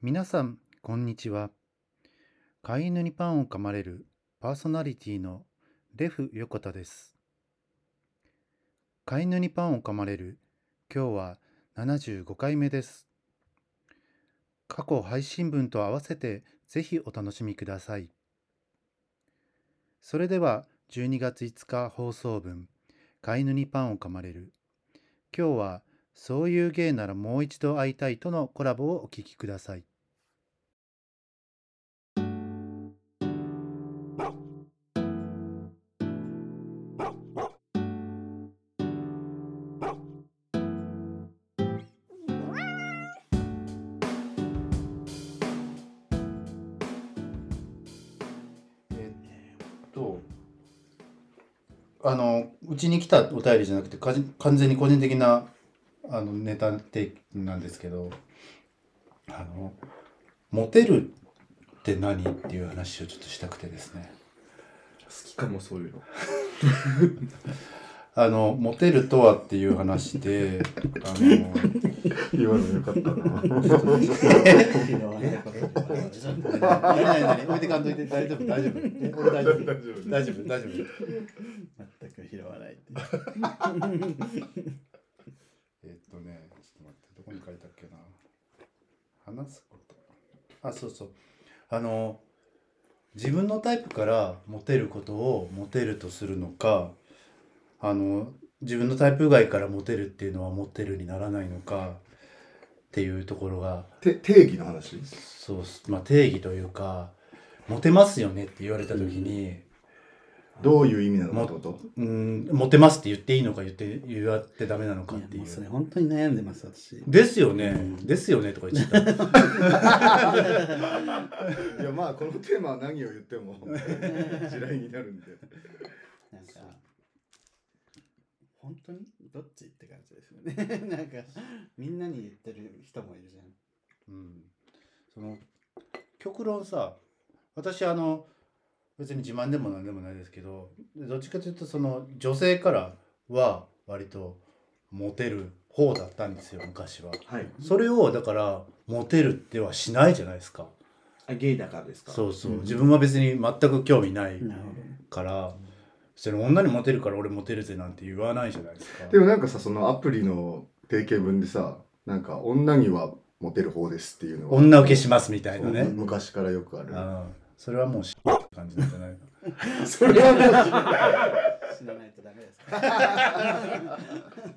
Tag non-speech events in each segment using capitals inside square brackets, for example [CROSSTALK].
皆さん、こんにちは。飼い犬にパンを噛まれるパーソナリティのレフ横田です。飼い犬にパンを噛まれる今日は75回目です。過去配信分と合わせてぜひお楽しみください。それでは12月5日放送分飼い犬にパンを噛まれる今日はそういう芸ならもう一度会いたいとのコラボをお聞きください。えっと、あの、うちに来たお便りじゃなくて、か完全に個人的なあのネタ提供なんですけど、あの、モテるって何っていう話をちょっとしたくてですね。好きかもそういうの。[LAUGHS] あの、モテるとはっていう話で、あの、今のよかったな。何何何置いてかんといて大丈夫大丈夫え俺大丈夫大丈夫大丈夫大丈夫全く拾わないっていう。えっとねちょっと待ってどこに書いたっけな話すことあそうそう。あの自分のタイプからモテることをモテるとするのかあの自分のタイプ外からモテるっていうのはモテるにならないのかっていうところが。て定義の話？そうまあ定義というかモテますよねって言われた時に、どういう意味なのかと？うん、モテますって言っていいのか言って言わってダメなのかっていうそれ本当に悩んでます私。ですよね、うんですよねとか言っちゃった [LAUGHS] いやまあこのテーマは何を言っても [LAUGHS] 地雷になるんで。なんか本当にどっちって感じですよね。[LAUGHS] なんかみんなに言ってる人もいるじゃん。うん、その極論さ私あの別に自慢でも何でもないですけどどっちかというとその女性からは割とモテる方だったんですよ昔は。はい。それをだからモテるってはしないじゃないですか。あ、ゲイだからですか？そうそう、うん自分は別に全く興味ない。から、それ女にモテるから俺モテるぜなんて言わないじゃないですか。でもなんかさそのアプリの定型文でさなんか女にはモテる方ですっていうのは女受けしますみたいなね。昔からよくある。うんそれはもうしって感じなんじゃないかな。[LAUGHS] それはもう知らないとダメですか？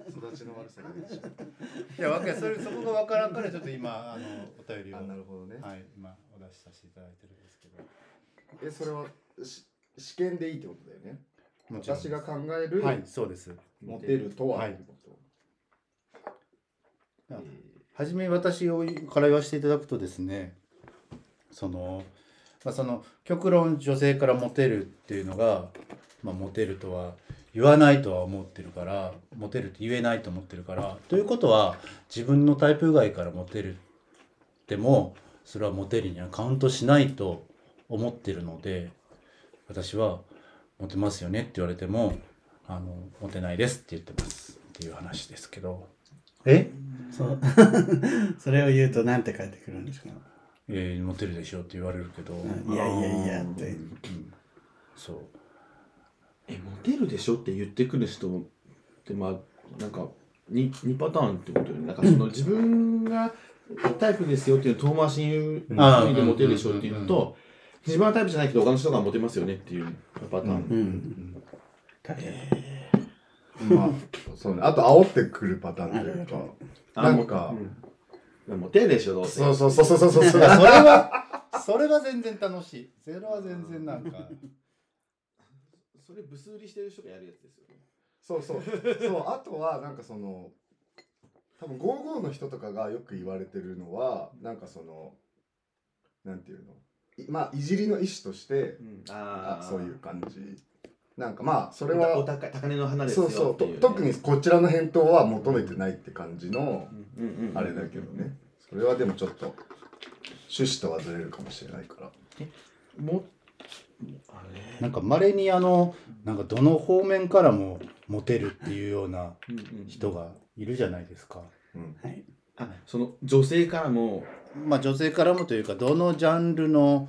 育ちの悪さいや、わかるそれそこがわからんからちょっと今あのお便りをあなるほどね。はい今お出しさせていただいてるんですけど。えそれはし試験でいいってことだよね？もちろん私が考える、はいそうです。モテるとは？はいってこと？はじめ私をから言わせていただくとですねその,、まあ、その極論女性からモテるっていうのが、まあ、モテるとは言わないとは思ってるからモテるって言えないと思ってるからということは自分のタイプ外からモテるってもそれはモテるにはカウントしないと思ってるので私はモテますよねって言われてもあのモテないですって言ってますっていう話ですけどえ？[LAUGHS] そ。[LAUGHS] それを言うとなんて返ってくるんですか？えー、モテるでしょって言われるけど、いやいやいやって。うんそうえ、モテるでしょって言ってくる人って、まあ、なんか、に2パターンってことよね。なんかその自分がタイプですよっていうのを遠回しに言うでモテるでしょっていううんうんのと、自分はタイプじゃないけど他の人がモテますよねっていうパターン。うん。まあそうね。あと煽ってくるパターンというか。あなんかうんモテるでしょ、どうせ。そうそうそうそうそう。そう。それはそれは全然楽しい。それは全然なんか。それ、ブス売りしてる人がやるやつですよね。そうそう。そうあとはなんかその多分55の人とかがよく言われてるのはなんかそのなんていうの？いまあいじりの一種としてああそういう感じなんかまあそれおは高い高値の花ですよそうそう。特にこちらの返答は求めてないって感じのうんうんうんあれだけどね。それはでもちょっと趣旨とはずれるかもしれないから。もあれ？なんかまれにあのなんかどの方面からもモテるっていうようなうんうん。人がいるじゃないですか。うん。はい。あその女性からも。まあ女性からもというかどのジャンルの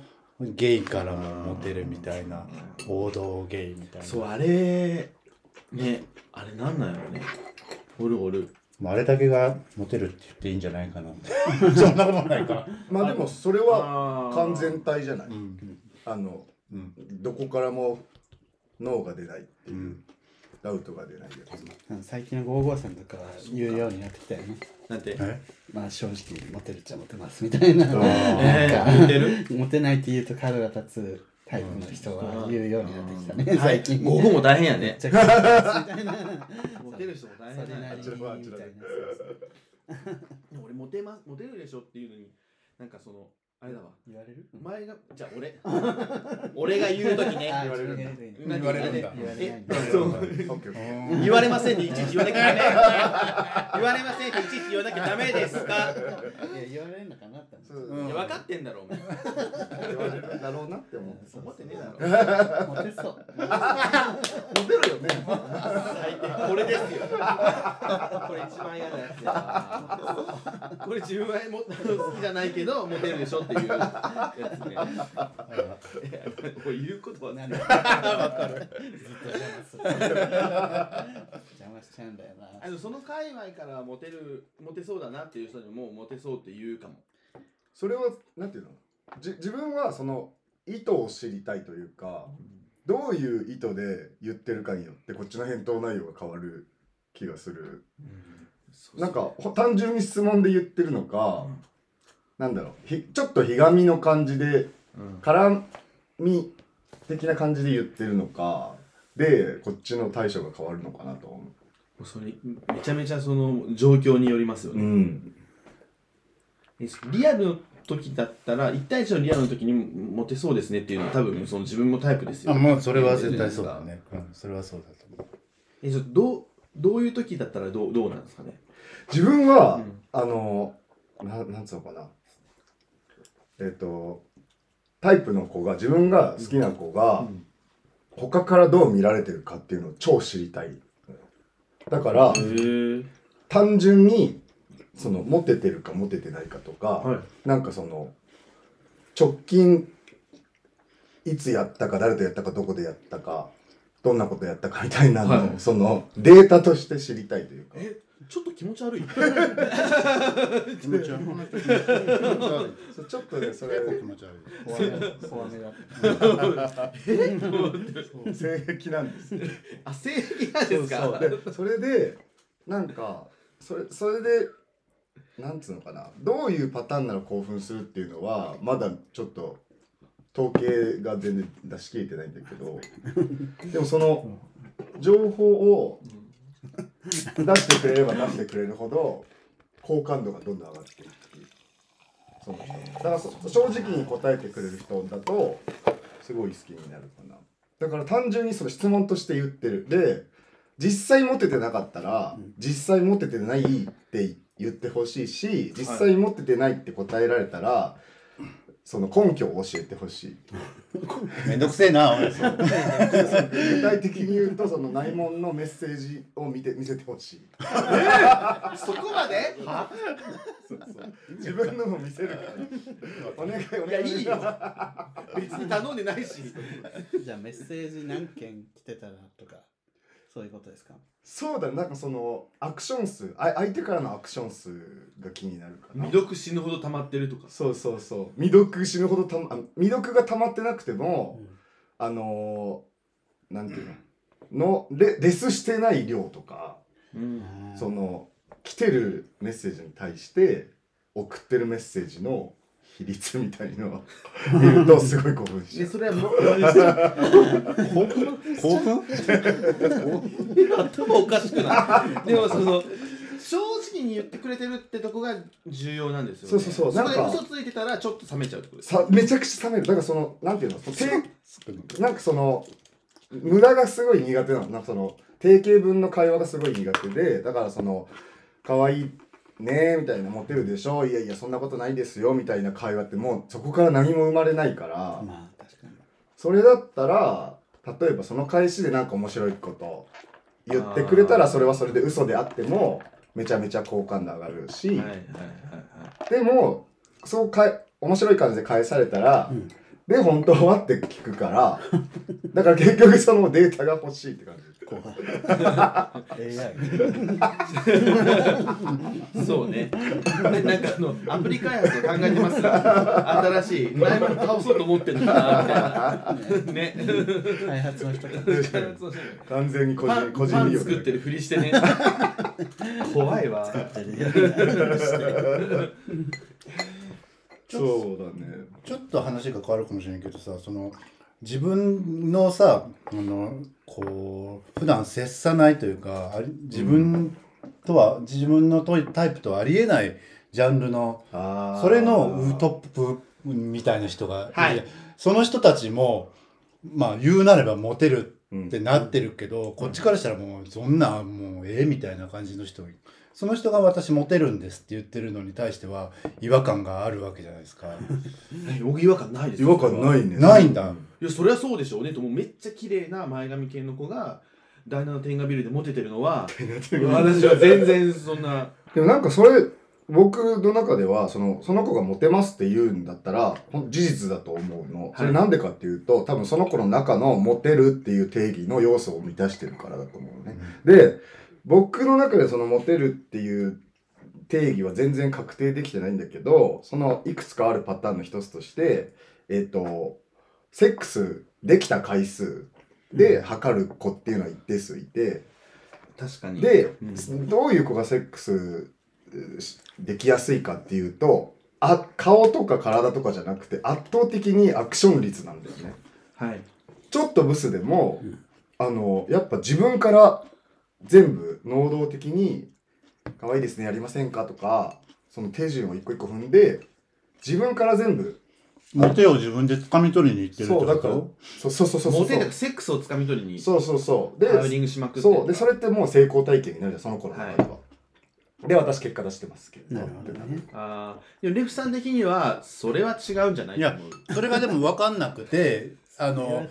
ゲイからもモテるみたいな王道ゲイみたいな。そうあれねあれなんなんやろね。おるおる。まああれだけがモテるって言っていいんじゃないかな。[LAUGHS] そんなことないか。まあでもそれはは完全体じゃない、うん。あのうん。どこからも脳が出ないっていう、うんダウトが出ないやつ。最近の55さんとかは言うようになってきたよね。なんて？えまあ正直モテるっちゃモテますみたいな。ー。えなんか。ー、似てる？モテないって言うと角が立つタイプの人は言うようになってきたね、はい。最近。午後も大変やね。モテる人も大変やね。俺モテますモテるでしょっていうのになんかそのあれだわ。言われる？お前がじゃあ俺。[LAUGHS] 俺が言う時ね。あ言われるんだ。言われないんだ。え？そう。オッケーオッケー言われませんでいちいち言わなきゃダメ。言われませんっていちいち言わなきゃダメですか？いや言われるのかなって思分かってんだろお前。言われるだろうなって思って思ってねえだろ。う。モテそう。モテるよね最低。これですよ。これ一番嫌なやつや [LAUGHS] これ自分はも好きじゃないけどモテるでしょっていうやつねこれ言うことはなんだ。わかる。ずっと邪魔する。邪魔しちゃうんだよな。あのその界隈からモテるモテそうだなっていう人にもモテそうって言うかもそれはなんていうの？じ自分はその意図を知りたいというかどういう意図で言ってるかによってこっちの返答内容が変わる気がするなんかほ単純に質問で言ってるのか、なんだろう。ひちょっとひがみの感じでうん。絡み的な感じで言ってるのかでこっちの対処が変わるのかなと思もうそれめちゃめちゃその状況によりますよう。ね、んえリアルの時だったら1対1のリアルの時にモテそうですねっていうのは多分その自分もタイプですよ。あもうそれは絶対そうだね、うん、それはそうだと思う。えどうどういう時だったらどうどうなんですかね？自分は、うん。あのななんつうのかな？えっ、とタイプの子が自分が好きな子が、うん。他からどう見られてるかっていうのを超知りたい。だから単純にそのモテてるかモテてないかとか、はい。なんかその直近いつやったか誰とやったかどこでやったかどんなことやったかみたいなのを、はい。そのデータとして知りたいというか。えちょっと気持ち悪い。[LAUGHS] 気持ち悪い。ちょっとねそれ結構気持ち悪い。怖めだ。怖めだ。性癖なんですよあ正義なんですかそうそうでそれでなんかそれそれでなんつうのかなどうい。うパターンなら興奮するってい。うのはまだちょっと統計が全然出し切れてないんだけど [LAUGHS] でもその情報を出してくれれば出してくれるほど好感度がどんどん上がっていくその人だからそ正直に答えてくれる人だとすごい好きになるかな。だから単純にその質問として言ってる。で実際モテてなかったら、うん実際モテてないって言ってほしいし実際モテてないって答えられたら、その根拠を教えてほしい。[LAUGHS] めんどくせえな俺具体的に言うとその内門のメッセージを見て見せてほしい。そこまで？そうそう。自分のも見せるから。お願いお願い。いやいいよ。[LAUGHS] 別に頼んでないし。じゃあメッセージ何件来てたらとか、そういうことですか？そうだねなんかそのアクション数。あ相手からのアクション数が気になるかな。未読死ぬほど溜まってるとか。そうそうそう。未読死ぬほどたまあ未読が溜まってなくても、うん。あのー、なんていうの？のレレスしてない量とか、うん。その来てるメッセージに対して送ってるメッセージの比率みたいのを見るとすごい興奮しちゃう。でそれはもう興奮？興奮？[LAUGHS] 頭おかしくない。でもその正直に言ってくれてるってとこが重要なんですよね。そうそうそう。そこでなんか嘘ついてたらちょっと冷めちゃうってことです。さめちゃくちゃ冷める。だからそのなんていうの？その？てなんかその無駄がすごい苦手なの。なんかその定型文の会話がすごい苦手でだからその可愛いねみたいなモテるでしょ。いやいやそんなことないですよ。みたいな会話ってもうそこから何も生まれないから、まあ確かに。それだったら例えばその返しでなんか面白いこと言ってくれたらそれはそれで嘘であってもめちゃめちゃ好感度上がるし、はいはいはいでもそうかえ面白い感じで返されたら、うんで本当はって聞くから [LAUGHS] だから結局そのデータが欲しいって感じ怖い。AI はいそうね。ねなんかあのアプリ開発を考えてます新しい前も倒そうと思ってるのかなみたいな。ね。開発の人が完全に個人個人パン利用作ってるふりしてね。[LAUGHS] 怖いわそうだね。ちょっと話が変わるかもしれないけどさその自分のさあのこう普段接さないというか自分とは、自分のとタイプとはありえないジャンルのそれのトップみたいな人がはい。その人たちもまあ言うなればモテるうん。ってなってるけど、こっちからしたらもうそんなもうええみたいな感じの人その人が私モテるんですって言ってるのに対しては違和感があるわけじゃないですか。僕 [LAUGHS] 違和感ないです違和感ないね。ないんだ。いやそれはそうでしょ。うねともうめっちゃ綺麗な前髪系の子が第七天下ビルでモテてるのは私は全然そんな。でもなんかそれ僕の中ではそのその子がモテますって言うんだったら事実だと思うの。それなんでかっていうと多分その子の中のモテるっていう定義の要素を満たしてるからだと思うのね、で僕の中でそのモテるっていう定義は全然確定できてないんだけどそのいくつかあるパターンの一つとしてえっ、とセックスできた回数で測る子っていうのは一定数いて、確かに。で、うん。どういう子がセックスできやすいかっていうとあ顔とか体とかじゃなくて圧倒的にアクション率なんだよね。はい。ちょっとブスでも、うん。あのやっぱ自分から全部能動的に「可愛いですねやりませんか?」とかその手順を一個一個踏んで自分から全部モテを自分で掴み取りに行ってるってこそうだからとそうそうそうそう。モテたセックスをつかみ取りに。そうそうそう。でハウリングしまくってそう。でそれってもう成功体験になるじゃんその子の中では、で私結果出してますけど。なるほどね。あーでもレフさん的にはそれは違うんじゃない？いやそれがでも分かんなくてあの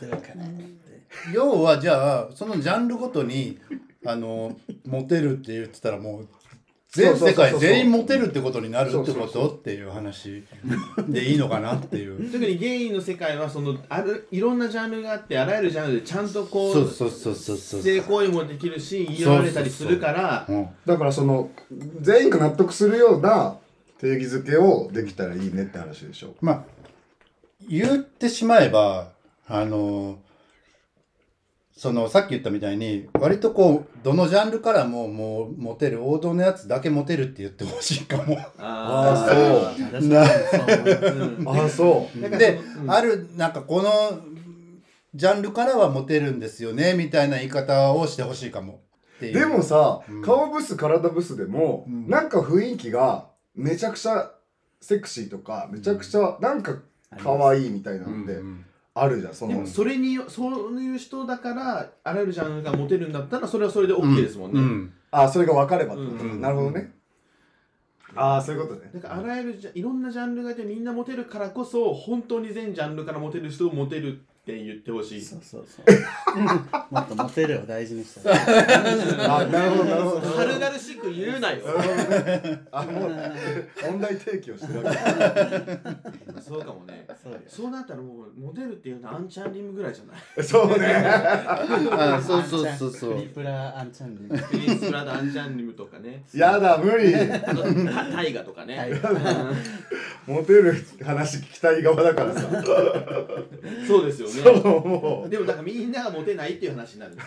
[LAUGHS] 要はじゃあそのジャンルごとにあのモテるって言ってたらもう [LAUGHS] 全世界全員モテるってことになるってことっていう話でいいのかなっていう。[LAUGHS] 特にゲイの世界はそのあるいろんなジャンルがあってあらゆるジャンルでちゃんとこうそうそうそうそうそう。性行為もできるし言い寄られたりするから。うん。だからその全員が納得するような定義づけをできたらいいねって話でしょ。まあ言ってしまえばあのそのさっき言ったみたいに割とこうどのジャンルからももうモテる王道のやつだけモテるって言ってほしいかも。ああそう。思うう。んああそう。で、うん。あるなんかこのジャンルからはモテるんですよねみたいな言い方をしてほしいかも。っていう。でもさ、うん。顔ブス体ブスでも、うん。なんか雰囲気がめちゃくちゃセクシーとかめちゃくちゃなんか可愛いみたいなのでうんあるじゃんその。でもそれにそういう人だからあらゆるジャンルがモテるんだったらそれはそれで OK ですもんね、うん。あそれが分かればってこと、うん。なるほどね。ああそういうことね。だからあらゆるジャいろんなジャンルがいてみんなモテるからこそ本当に全ジャンルからモテる人をモテるって言ってほしい。そうそうそう。もっとモテるを大事にしたらあなるほどなるほど。軽々しく言うなよ。あもう問題提起をしてるわけ。そうかもね。そうよ。そうなったらもうモテるっていうのはアンチャンリムぐらいじゃない？そうね。あそうそうそう。そうクリプラアンチャンネルクリス・プラダ・アンチャンリムとかね。やだ無理。あとタタイガとかね、モテる話聞きたい側だからさ。そうですよね。そうもでもだからみんながモテないっていう話になるんです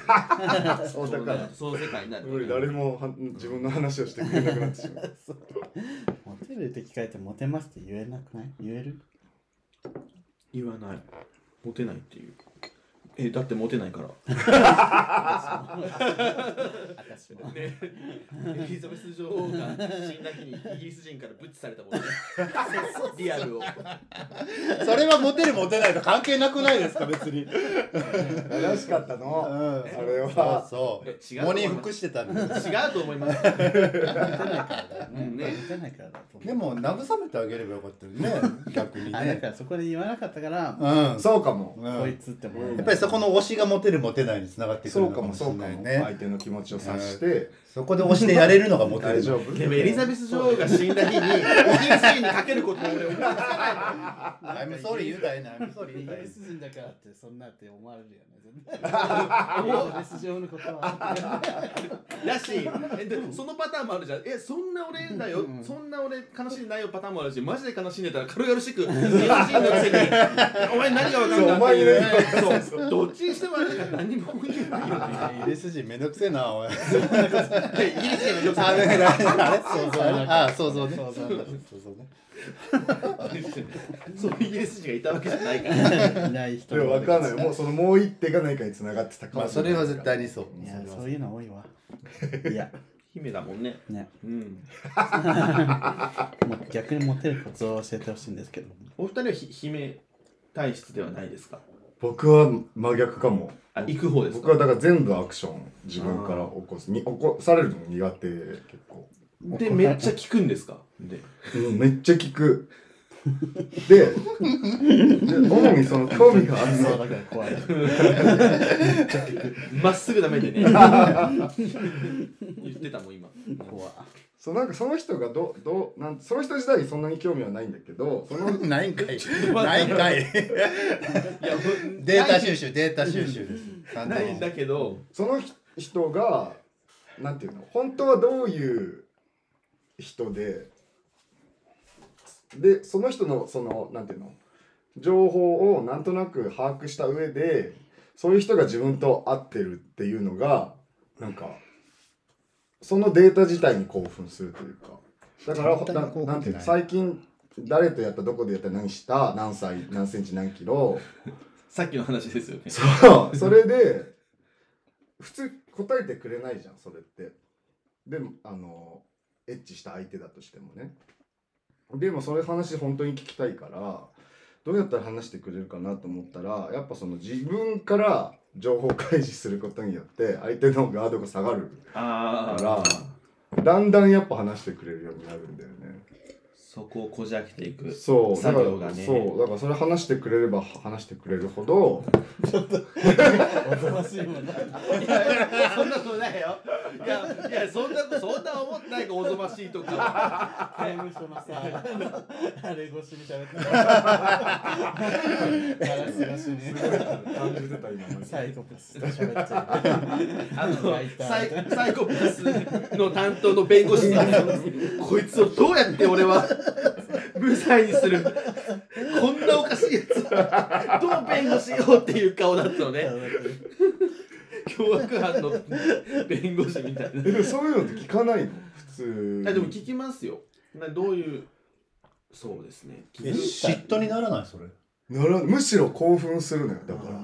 よう [LAUGHS] そうだから。そう世界になる無理誰もは自分の話をしてくれなくなってしま [LAUGHS] う。モテるって聞かれてモテますって言えなくない？言える？言わない。モテないっていうえだってモテないから。私 [LAUGHS] もね。エリザベス女王が死んだ日にイギリス人からブッチされたもんね。[LAUGHS] リアルを。それはモテるモテないと関係なくないですか別に。[LAUGHS] 正しかったの。ああれは。そうそう。喪に服してたんで違うと思います。モテないからだよね。うんね。モテないからだでも慰めてあげればよかったよね。逆にあだねからそこで言わなかったから、うん。そうかも。うん。こいつってもやっぱりそこの推しがモテるモテないにつながってくるのかもしれないね。相手の気持ちを察してそこで推してやれるのがモテる大丈夫。でもエリザベス女王が死んだ日にイギリス人にかけることを俺思いつかない。I'm sorry 言うたいな I'm sorry イギ言うたいリス人だからってそんなって思われるよね。エリザベス女王のことは。だしえでそのパターンもあるじゃん。えそんな俺だよ、うんそんな俺悲しんでないよパターンもあるしマジで悲しんでたら軽々しく日本人のくせにお前何が分かるんだっていうそうお前そう。どっちにしてもあれ何も言えないよね。イギリス人めんどくせえなおいイギリス人がめんどくさいあれあれそうそうあそうそうねそうそうねそうイギリス人がいたわけじゃないからいない人でも分かんないもうそのもう一手が何かに繋がってたかまあもしれないそれは絶対にそういやそういうの多いわいや姫だもんねねうん逆にモテるコツを教えてほしいんですけどお二人はひ姫体質ではないですか僕は真逆かも。あ行く方です僕はかだから全部アクション自分から起こす。に起こされるのも苦手結構。でめっちゃ効くんですか？で。うんめっちゃ聞く。でで主にその興味があるの。そうだから怖い。まっすぐダメでね。[LAUGHS] 言ってたもん今。怖そうなんかその人がどどうなんその人自体にそんなに興味はないんだけどその [LAUGHS] [LAUGHS] ないんかい。ないんかい。いやデータ収集データ収集です。ないんだけどその人がなんていうの本当はどういう人ででその人のそのなんていうの情報をなんとなく把握した上でそういう人が自分と合ってるっていうのがなんかそのデータ自体に興奮するというか。だからななんていうの最近誰とやったどこでやった何した何歳何センチ何キロ。さっきの話ですよね。そう。それで普通答えてくれないじゃんそれって。でもあのエッチした相手だとしてもね。でもそれ話本当に聞きたいからどうやったら話してくれるかなと思ったらやっぱその自分から情報開示することによって相手のガードが下がるあかあらだんだんやっぱ話してくれるようになるんだよね。そこをこじ開けていくそうだから作業がね。そうだからそれ話してくれれば話してくれるほど [LAUGHS] おとなしいもんな。ことないやいやそんなそんな思ってないかおぞましいとか。刑務所のさあれ越しに喋ってたガラス。越しに感じてた今サイコパス。と喋っちゃうあのサイサイコパス。の担当の弁護士さんこいつをどうやって俺は無罪にするこんなおかしいやつどう弁護しようっていう顔だったのね凶悪犯の弁護士みたいなえでもそういうのって聞かないの？普通。あでも聞きますよ。などういう？そうですね。え嫉妬にならないそれ？ならむしろ興奮するのよだから。あ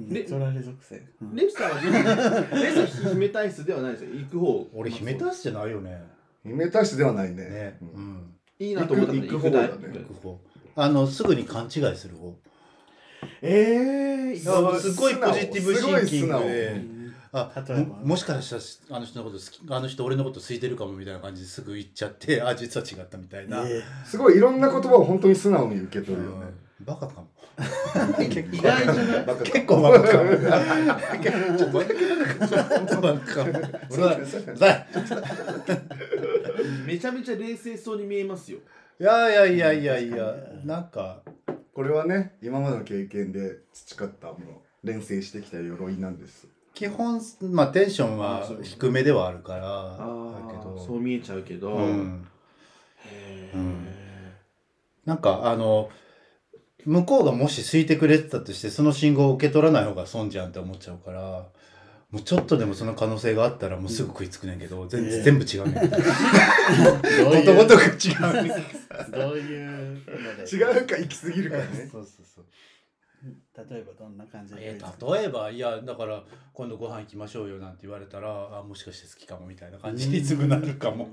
ー。ネチュラル属性。うん。レプさんはレプさんは姫体質ではないですよ。行く方。俺姫体質じゃないよね。姫たしではないね。ね。ううん。んいいなと思ったら行く行く方だね。行く行く方。あのすぐに勘違いする方ええいやすごいポジティブシンキングで。あ例えば。ももしかしたらあの人のこと好きあの人俺のこと好いてるかもみたいな感じですぐ言っちゃってあ実は違ったみたいな、えすごいいろんな言葉を本当に素直に受け取るよね。うん。バカかも。意外じゃない？バカ結構バカかも。ちょっとバカかも。俺はだめちゃめちゃ冷静そうに見えますよ。いやいやいやいやいやなんかこれはね今までの経験で培ったもの連成してきた鎧なんです。基本まあテンションは低めではあるからあだけど。そう見えちゃうけど、うん。へうん。えなんかあの向こうがもし好いてくれてたとしてその信号を受け取らない方が損じゃんって思っちゃうからもうちょっとでもその可能性があったらもうすぐ食いつくねんけど、全ええ全部違うねん。どういうことごとく違うねん。[LAUGHS] どういう違うか行き過ぎるかね。そうそうそう。例えばどんな感じでえー例えばいやだから今度ご飯行きましょうよなんて言われたらあもしかして好きかもみたいな感じにすぐなるかも。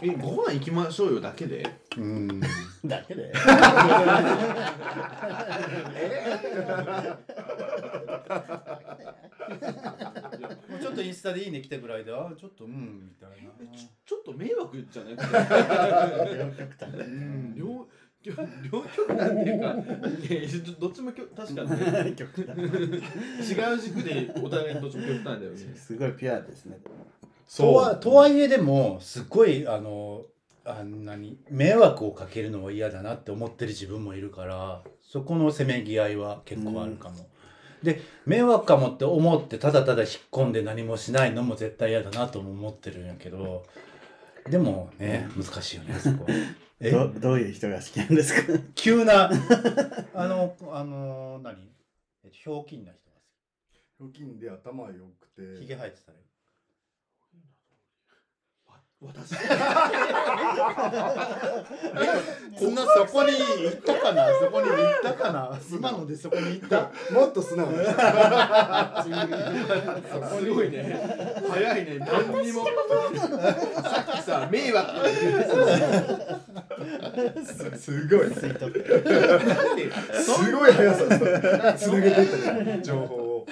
えご飯行きましょうよだけで？うん。[LAUGHS] だけで？[LAUGHS] も [LAUGHS] うちょっとインスタでいいね来たぐらいであちょっとうんみたいな。ちょちょっと迷惑じゃない両極端うん。両両極端っていうか、ね、どっちも極確かにね。極端。違う軸でお互いどっちも極端だよね。すごいピュアですね。とはとはいえでもすっごいあのあんなに迷惑をかけるのは嫌だなって思ってる自分もいるからそこのせめぎ合いは結構あるかも。で迷惑かもって思ってただただ引っ込んで何もしないのも絶対嫌だなとも思ってるんやけどでもね難しいよねそこ。[LAUGHS] え？どどういう人が好きなんですか？急なあのあの何？えっとひょうきんな人がひょうきんで頭良くて。好きひげ生えてたら私？[LAUGHS] [LAUGHS] そんなそこに行ったかな？そこに行ったかな？今のでそこに行った？もっと素直なすごいね早いね。何にも。さっきさ迷惑。って言ってたすごい。すごい速さ。でつな [LAUGHS] げていったね情報を。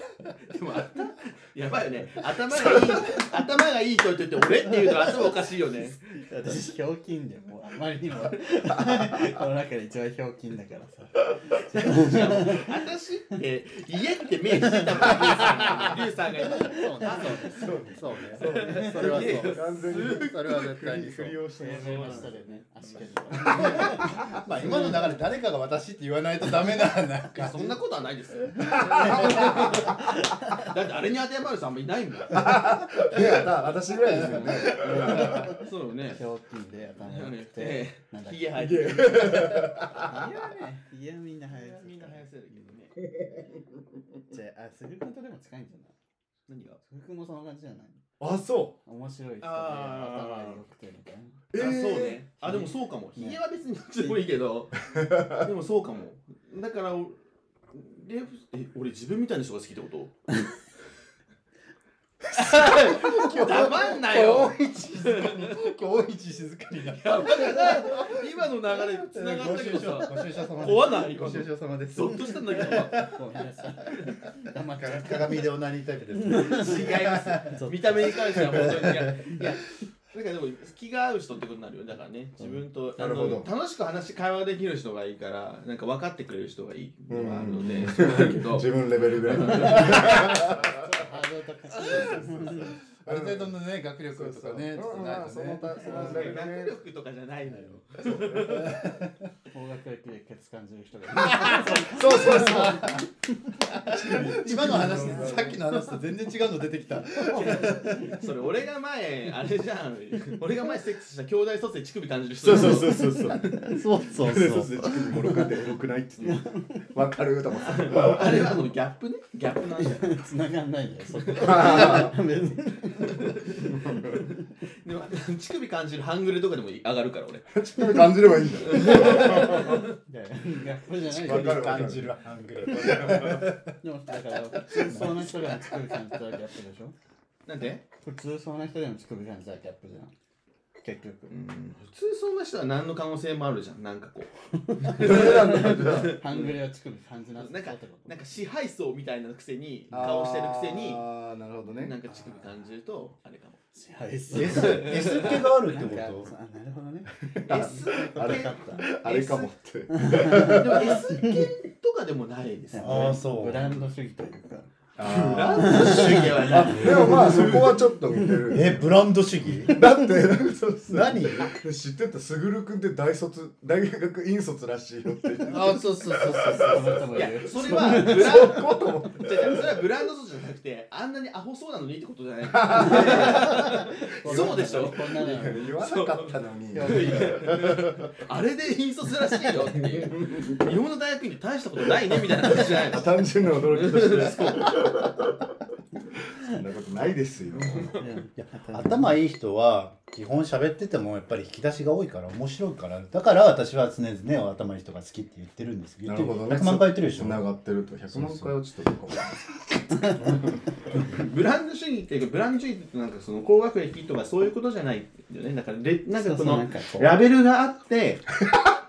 でもあやばいよね。頭がいい頭がいい人って言って俺って言うと頭おかしいよね。私ひょうきんでもうあまりにも。[LAUGHS] この中で一番ひょうきんだからさ。私って家って目してたもんリュウさんがそうね。そうね。そうね。それはそう完全にそれは絶対に振りをして正常な人でね足利まあ今の流れ誰かが私って言わないとダメななんか。そんなことはないですよ。[LAUGHS] だってあれに当てはまる人あんまいないもん。[LAUGHS] いやだ私ぐらいですよね。そうね。ひょうきんで頭良くてえなんだっけ。ひげ生えてる。ひげはねひげはみんな生えみんな生やせるけどね。じゃああすぐくんとでも近いんじゃない？何が？すぐくんもそんな感じじゃない？あそ面白い人で頭良くてみたいな。そうね。あでもそうかも。ひげは別にどっちでもいいけど。[LAUGHS] でもそうかも。だからおレフえ俺自分みたいな人が好きってこと？黙んなよ。今日一静かに。今日一静かになった。やばくない今の流れつながったけど。さご愁傷様です。怖ない？ご愁傷様です。ゾッとしたんだけど。鏡でオナニータイプです違います。見た目に関しては本当にいやいや。なんかでも気が合う人ってことになるよだからね自分と、あなるほど。の楽しく話会話できる人がいいからなんか分かってくれる人がいいのがあるので、うん。そうだけど。[LAUGHS] 自分レベルぐらい [LAUGHS] 高そうある程度のね学力とかね学力とかじゃないのよ。高学歴でケツ感じる人がいる。[LAUGHS] そうそうそう。今の話さっきの話と全然違うの出てきた。それ俺が前あれじゃん。[LAUGHS] 俺が前セックスした兄弟卒で乳首感じるそう人そうそうそうそう。そうそうそう。そう乳首もろかってエロくないって言ってわかると思ってあれはもうギャップね。ギャップなんだよ繋がんないんだよそこ。別 [LAUGHS] にでも乳首感じる半グレとかでも上がるから俺。乳首感じればいいんだよいやいやギャップじゃないかる感じるハングルでもだから普通そうな人でも乳首感じたらギャップでしょなんで普通そうな人でも乳首感じたらギャップじゃん結局。普通そんな人は何の可能性もあるじゃん。なんかこう。ハングレは乳首感じなんかなんか支配層みたいなくせに顔してるくせにああなるほどね。なんか乳首感じるとあれかも。支配す S, [LAUGHS] S 気があるってこと？あなるほどね。S あれ分かったあれかもって。でも S 系とかでもないですよね。あーそう。ブランド主義というか。ブランド主義はないでもまあそこはちょっと似てる。えブランド主義？だってなんかそうそう。何？知ってたすぐるくんって大卒大学院卒らしいよってあそうそうそうそうこの人もいやそれはブランそこと思ってじゃそれはブランド卒じゃなくてあんなにアホそうなのにってことじゃない。[LAUGHS] そうでしょ？こんなの言わなかったのに。あれで引率らしいよっていう。日本の大学院で大したことないねみたいな話じゃないの？単純な驚きとしてそんなことないですよ。いや頭いい人は基本喋っててもやっぱり引き出しが多いから面白いから。だから私は常々頭いい人が好きって言ってるんです。言ってる100万回言ってるでしょ。繋がってると100万回はちょっとどうかも [LAUGHS] ブランド主義っていうかブランド主義ってなんかその高学歴とかそういうことじゃないよね。だからレなんかこそうそうのなんかこう。ラベルがあって [LAUGHS]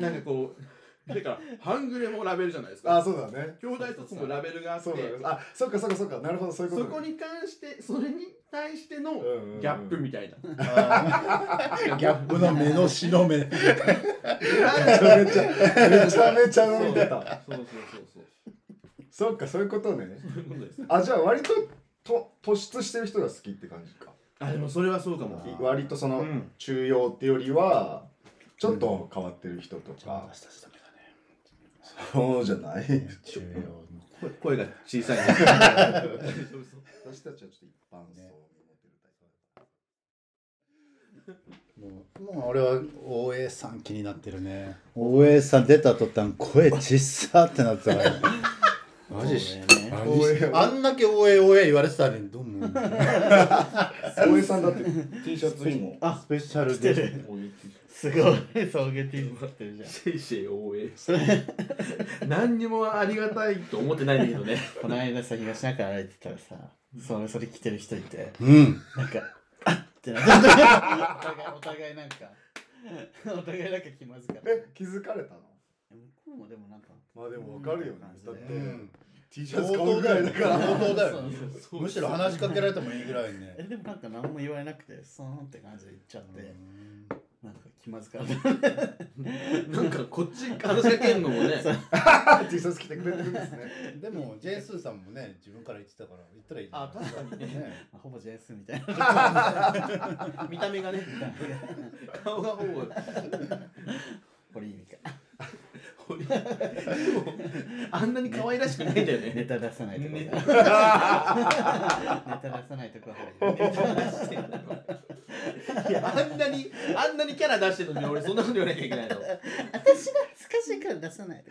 なんかこうだから半グレもラベルじゃないですか。あそうだね。兄弟一つもラベルがあって。そうだね。あそっかそっかそっか。なるほどそういうこと。そこに関してそれに対してのうんうんうん。ギャップみたいな、あー。[LAUGHS] ギャップの目のしの目めちゃめちゃめちゃめちゃ飲んでた。そうそうそうそう。そっかそういうことね。そういうことです。あじゃあ割とと突出してる人が好きって感じか。あでもそれはそうかも。割とその、うん。中庸ってよりはちょっと変わってる人とか、私たちダメだねそうじゃない？声声が小さいね。私たちはちょっと一般層にモテるタイプもうもう俺は大江さん気になってるね。大江さん出た途端声ちっさってなってたからマジねマジしあんだけ大江大江言われてたのにどうも大江さんだって T シャツにも。あスペシャルで。るすごい送迎 T 持ってるじゃん。シェイシェイ応援。何にもありがたいと思ってないんだけどね。この間さ東中歩いてたらさそれそれ着てる人いて。うん。なんかあっってなってお互いお互いなんかお互いなんか気まずかった。え気づかれたの？向こうもでもなんかまあでもわかるよね。感じでだって、うん T シャツ買うぐらいだから。相当だよそうそうそうむしろ話しかけられてもいいぐらいね。えでもなんか何も言われなくてそーんって感じで言っちゃって。うんなんか気まずかった。[LAUGHS] なんかこっち話しかけるのもね。T シャツ着てくれてるんですね。[LAUGHS] でもジェーンスーさんもね自分から言ってたから言ったらいいじゃんあ確かにね。ね。ほぼ JS みたいな。[LAUGHS] 見た目がね。顔がほぼ。堀井美香あんなに可愛らしくないんだよネねタ出さないとこネネタタ出さないとこいやあんなにあんなにキャラ出してるのに俺そんなこと言わなきゃいけないの。私が恥ずかしいから出さない。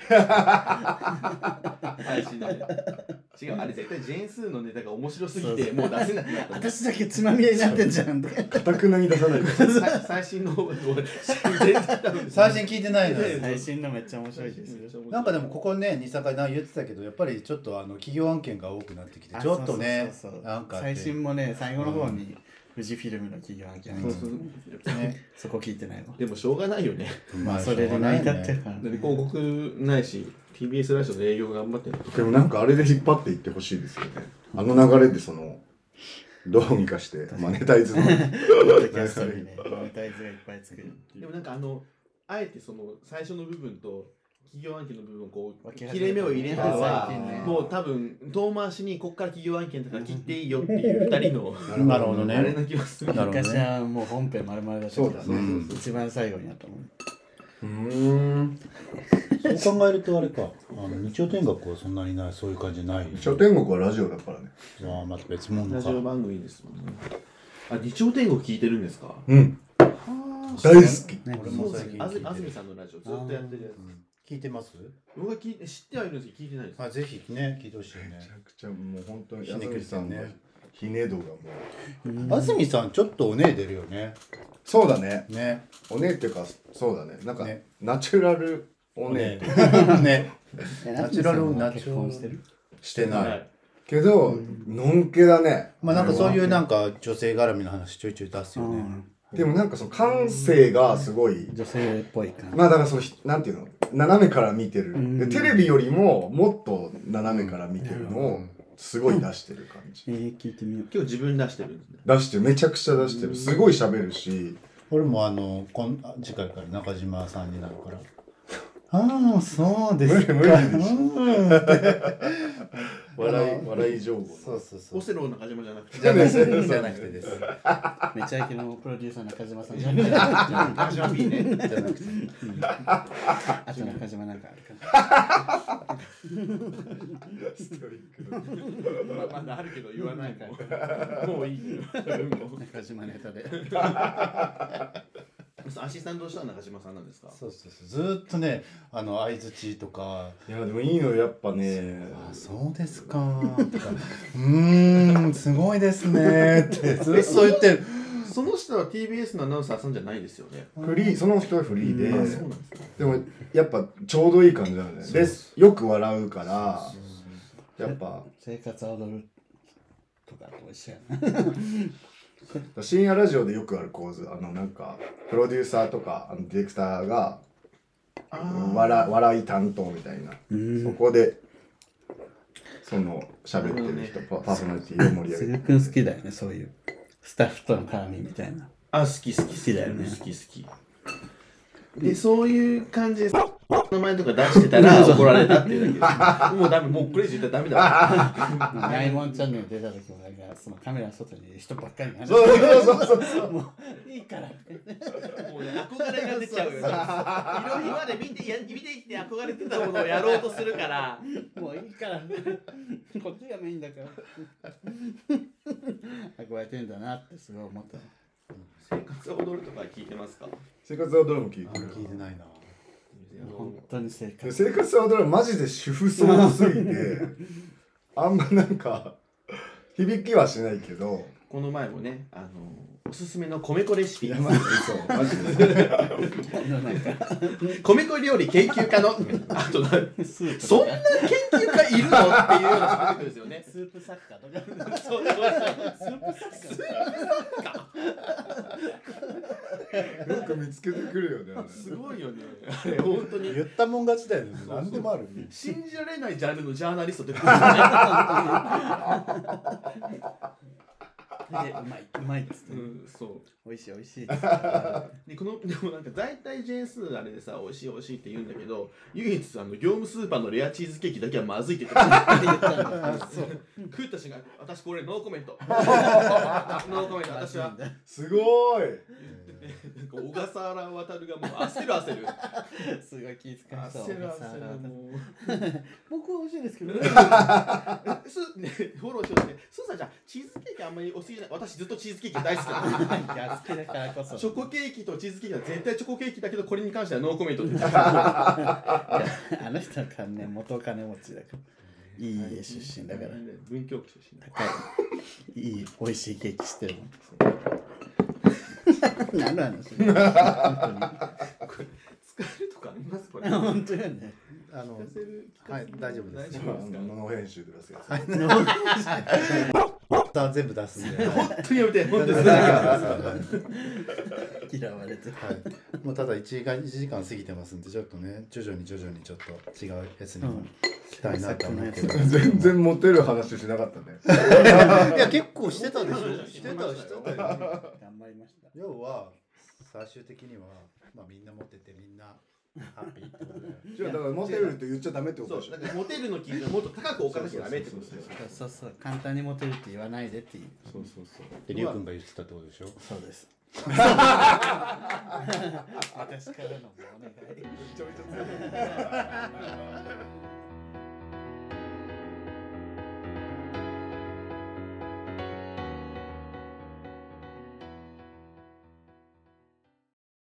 配信で違うあれ絶対ジェーンスーのネタが面白すぎてもう出せなくなった私だけつまみ合いになってんじゃんとかかたくなに出さない。最新の最新聞いてないの。よ最新のめっちゃ面白いですよ。なんかでもここね23回な言ってたけどやっぱりちょっとあの企業案件が多くなってきてちょっとねなんか最新もね最後の方に富士フィルムの企業案件そうそう。ねそこ聞いてないわ。でもしょうがないよね。まあそれで成り立ってるから。だって広告ないし TBS ラジオの営業頑張ってるでもなんかあれで引っ張っていってほしいですよね。あの流れでそのどうにかしてマネタイズの。ねモネタイズがいっぱい作るでもなんかあのあえてその最初の部分と企業案件の部分をこう切れ目を入れながら最近ね。もう多分遠回しにこっから企業案件とか切っていいよっていう二人のなるほどね。あれな気がする。昔はもう本編丸々出してそうだね。うん一番最後になったもん。うーんそう考えるとあれか。あの日曜天国はそんなにないそういう感じない。書天国はラジオだからね。ああまた別物か。ラジオ番組ですもんね。あ日曜天国聞いてるんですか？うん。大大好き。ね俺も最近安住さんのラジオずっとやってるやつ。うん聞いてます？僕は聞知ってはいるんですけど聞いてないです。あぜひね聞いてほしいね。めちゃくちゃもう本当にひねくれて安住さんのねひね度がもう。安住さんちょっとおねえ出るよね。そうだね。ね。おねっていうかそうだね。なんかね。ナチュラルおね [LAUGHS] ね。えナチュラルナナチュラル結婚してる？してない、はいけどのんけだね。まあなんかそういうあなんか女性絡みの話ちょいちょい出すよね、れはでもなんかその感性がすごい。女性っぽい感じ。まあだからそのひなんていうの？斜めから見てる。うん。でテレビよりももっと斜めから見てるのをすごい出してる感じ。えー、聞いてみよう。今日自分出してるんですね。出してるめちゃくちゃ出してる。すごい喋るし。俺もあのこんあ次回から中島さんになるから。[LAUGHS] ああそうですか。無理無理 [LAUGHS] 笑い笑い情報そうそうそう。オセロの中島じゃなくて。じゃなくて。じゃなくてです。めちゃイケのプロデューサー中島さんじゃなくて中島 P ね。じゃなくてあと中島なんかあるか。ストイック。なまだあるけど言わないから。もういい。よ中島ネタで [LAUGHS] アシスタントとしては中島さんなんですか？そうそうそう。ずーっとねあの相づちとか。いやでもいいのよやっぱね。あそうですか。とかうーんすごいですね。ってずっとそう言ってる。その人は TBS のアナウンサーさんじゃないですよね？フリーその人はフリーで、ですね。でもやっぱちょうどいい感じなのね。でよく笑うから。やっぱ。生活は踊るとかと一緒やな深夜ラジオでよくある構図あのなんかプロデューサーとかあのディレクターが笑笑い担当みたいな、うん。そこでその喋ってる人、パパーソナリティを盛り上げて。すぐくん好きだよねそういう。スタッフとの絡みみたいな。あ好き好き好き。だよね。好き好き。でそういう感じで名前とか出してたら怒られたっていうだけ。[LAUGHS] もうダメもうこれ以上言ったらダメだ [LAUGHS] ナイモンチャンネル出た時もなんかそのカメラの外に人ばっかりそうそうそうそうもういいから。もうね憧れが出ちゃうよね今まで見てや見てきて憧れてたものをやろうとするから。もういいから。こっちがメインだから。憧れてんだなってすごい思った。生活を踊るとか聞いてますか？生活は踊るも聞いあてる聞いてないな本当に生で活生活は踊るはマジで主婦層すぎて [LAUGHS] あんまなんか響きはしないけど。この前もねあのおすすめの米粉レシピ。いやマジでそうマジで米粉料理研究家の [LAUGHS] あとそんな研究家いるの？っていうようなですよね。スープ作家とか。そうそうそう。スープ作家よく見つけてくるよねすごいよね。あれ本当に。言ったもん勝ちだよね。何でもある。信じられないジャンルのジャーナリストって [LAUGHS] でうまいうまいっつって、うんそう。美味しい美味しい。[LAUGHS] でこのでもなんか大体ジェーンスーあれでさ美味しい美味しいって言うんだけど唯一あの業務スーパーのレアチーズケーキだけはまずいって言ってたんだ [LAUGHS] そう。食った瞬間私これノーコメント。[LAUGHS] ノーコメント私は。すごい。なんか小笠原渡るがもう焦る焦る。すごい気遣いそう焦る焦るもう。僕は美味しいですけどね。すねフォローしようってスーさんじゃあチーズケーキあんまりお好きじゃない。私ずっとチーズケーキ大好きなの。い。や好きだからこそ。チョコケーキとチーズケーキは絶対チョコケーキだけどこれに関してはノーコメントって。言ってたあの人は金元金持ちだから。いい家出身だから。文京区出身だ高い。[LAUGHS] いい美味しいケーキしてるもん。[LAUGHS] 何の話？[LAUGHS] これ使えるとかあります？これ。本当よねあのはい大丈夫です。大丈夫ですか？ノー編集で出すやつさ全部出すんで、はい、本当にやめて本当に嫌われてもうただ1時間 ,1 時間過ぎてますんでちょっとね徐々に徐々にちょっと違うやつにもしたいなと思うけど、全然モテる話しなかったねいや結構してたでしょしてたしてたよ頑張りました要は最終的には、まあ、みんな持っててみんなハッピーってことだだからモテるって言っちゃダメってこそとでしょ。うだからモテるの基準をもっと高く置かなきゃダメってことですよそうそう簡単にモテるって言わないでっていう。そうそうそう。でりゅうくんが言ってたってことでしょ。そうです。[LAUGHS] 私からのお願い。めちゃめちゃ強い